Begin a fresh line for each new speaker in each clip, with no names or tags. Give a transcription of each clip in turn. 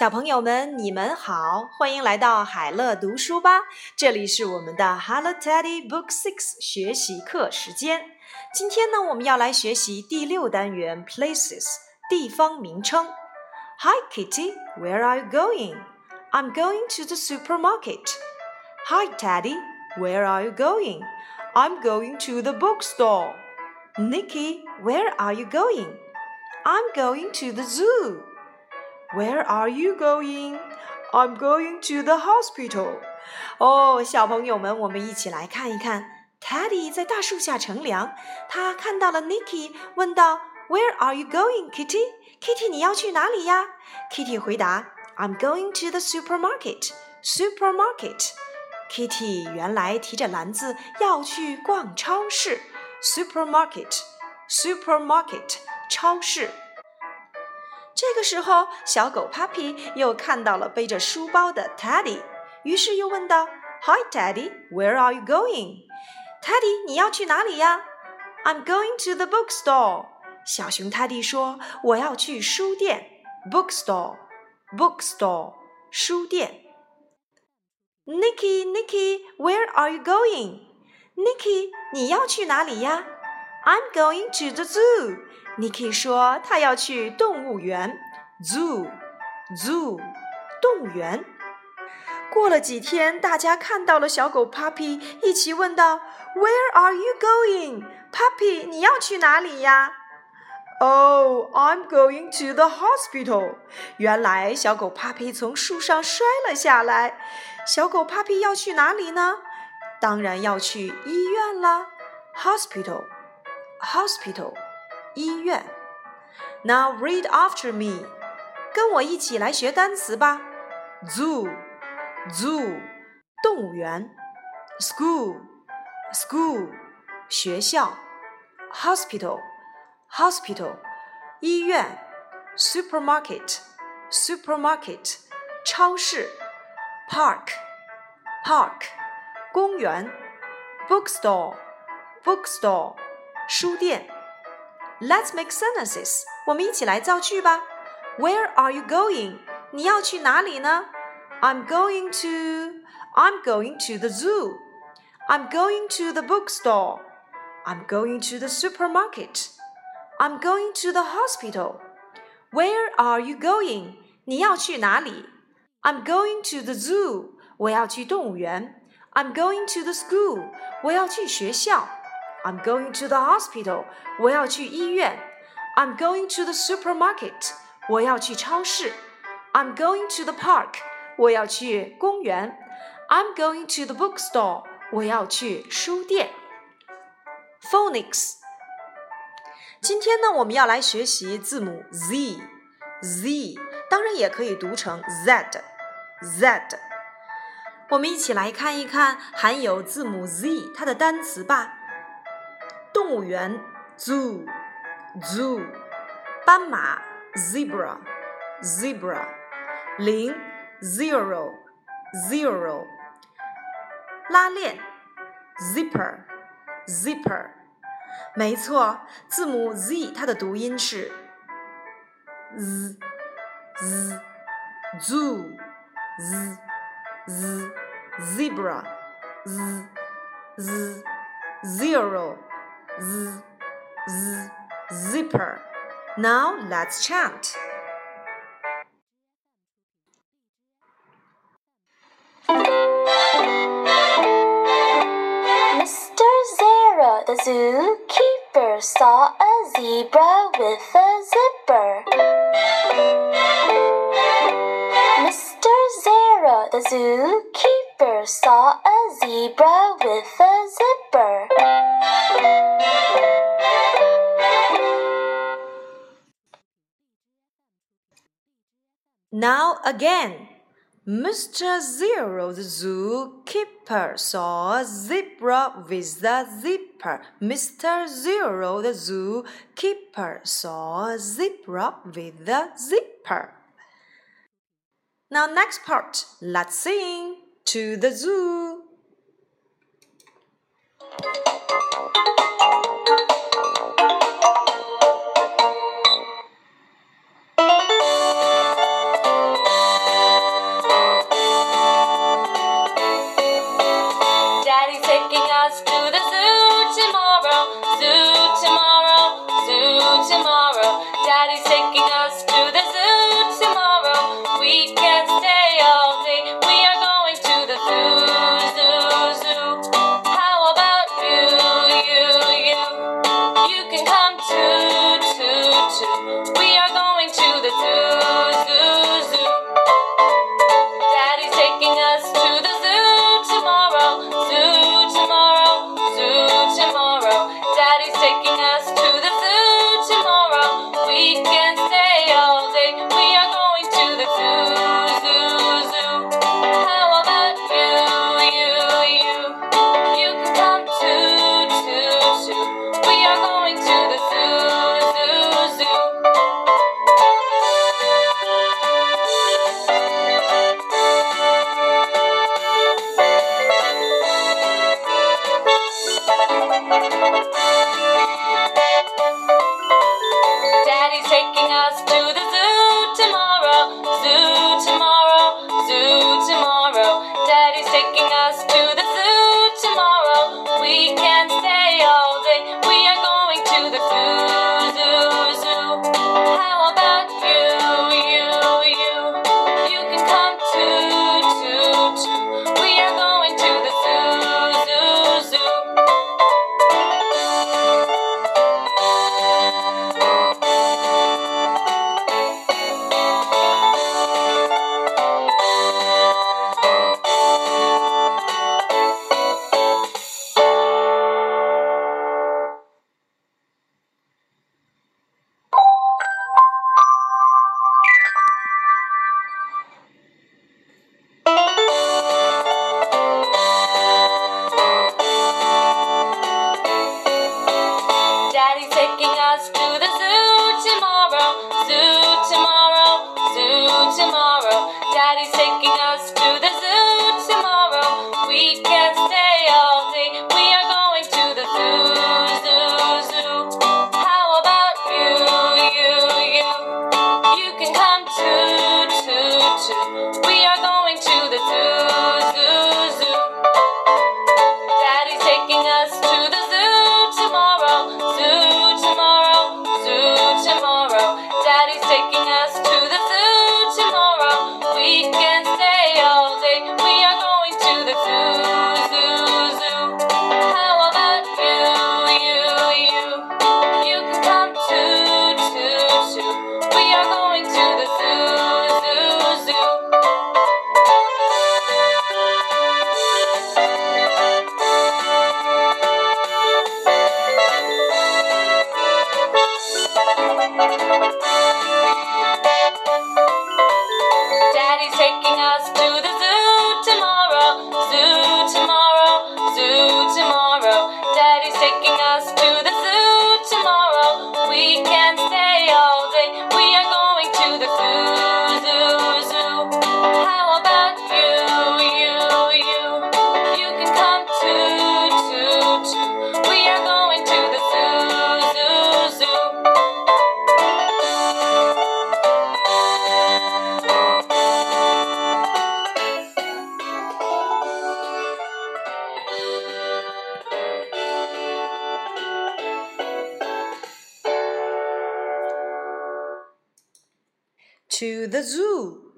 小朋友们，你们好，欢迎来到海乐读书吧。这里是我们的 Hello Teddy Book Six 学习课时间。今天呢，我们要来学习第六单元 Places 地方名称。Hi Kitty, where are you going? I'm going to the supermarket. Hi Teddy, where are you going? I'm going to the bookstore. Nicky, where are you going? I'm going to the zoo. Where are you going? I'm going to the hospital. 哦，小朋友们，我们一起来看一看。Teddy 在大树下乘凉，他看到了 Nicky，问道：“Where are you going, Kitty? Kitty，你要去哪里呀？”Kitty 回答：“I'm going to the supermarket. Supermarket.” Kitty 原来提着篮子要去逛超市。Supermarket. Supermarket. 超市。 这个时候，小狗 Puppy 又看到了背着书包的 Teddy，于是又问道：“Hi Teddy, where are you going? Teddy，你要去哪里呀？”“I'm going to the bookstore。”小熊 Teddy 说：“我要去书店。”“Bookstore，bookstore，书店。”“Nicky, Nicky, where are you going? Nicky，你要去哪里呀？”“I'm going to the zoo。” Nicky 说他要去动物园，zoo，zoo，动物园。过了几天，大家看到了小狗 Puppy，一起问道：“Where are you going, Puppy？你要去哪里呀？”“Oh, I'm going to the hospital。”原来小狗 Puppy 从树上摔了下来。小狗 Puppy 要去哪里呢？当然要去医院啦，hospital，hospital。医院。Now read after me，跟我一起来学单词吧。Zoo，zoo，动物园。School，school，学校。Hospital，hospital，医院。Supermarket，supermarket，超市。Park，park，公园。Bookstore，bookstore，书店。Let's make sentences. 我们一起来造句吧。Where are you going? 你要去哪里呢？I'm going to. I'm going to the zoo. I'm going to the bookstore. I'm going to the supermarket. I'm going to the hospital. Where are you going? 你要去哪里？I'm going to the zoo. 我要去动物园。I'm going to the school. 我要去学校。 I'm going to the hospital. 我要去医院。I'm going to the supermarket. 我要去超市。I'm going to the park. 我要去公园。I'm going to the bookstore. 我要去书店。Phonics。今天呢，我们要来学习字母 Z，Z 当然也可以读成 Z，Z。我们一起来看一看含有字母 Z 它的单词吧。 动物园，zoo，zoo，斑马，zebra，zebra，零，zero，zero，拉链，zipper，zipper。没错，字母 z 它的读音是 z z zoo z z zebra z z zero。Zipper. Now let's chant.
Mr. Zero, the zookeeper, saw a zebra with a zipper. Mr. Zero, the zookeeper, saw a zebra with a zipper.
Now again. Mr. Zero, the zookeeper, saw a zebra with a zipper. Mr. Zero, the zookeeper, saw a zebra with a zipper. Now, next part, let's sing to the zoo. To the zoo.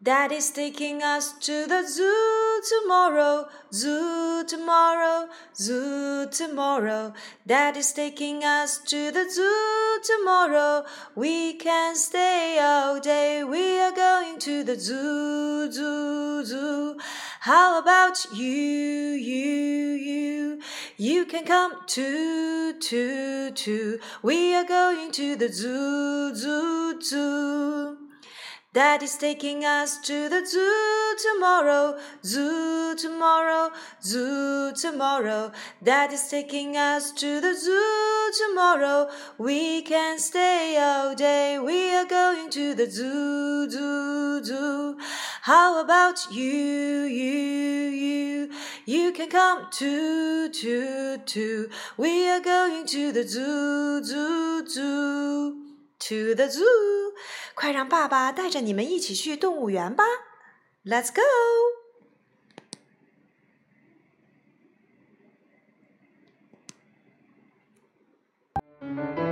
Daddy's taking us to the zoo tomorrow, zoo tomorrow, zoo tomorrow. Daddy's taking us to the zoo tomorrow. We can stay all day. We are going to the zoo, zoo, zoo. How about you, you, you? You can come too, too, too. We are going to the zoo, zoo, zoo. Daddy's taking us to the zoo tomorrow, zoo tomorrow, zoo tomorrow. Daddy's taking us to the zoo tomorrow. We can
stay all day. We are going to the zoo, zoo, zoo. How about you, you, you? You can come too, too, too. We are going to the zoo, zoo, zoo. To the zoo，快让爸爸带着你们一起去动物园吧！Let's go。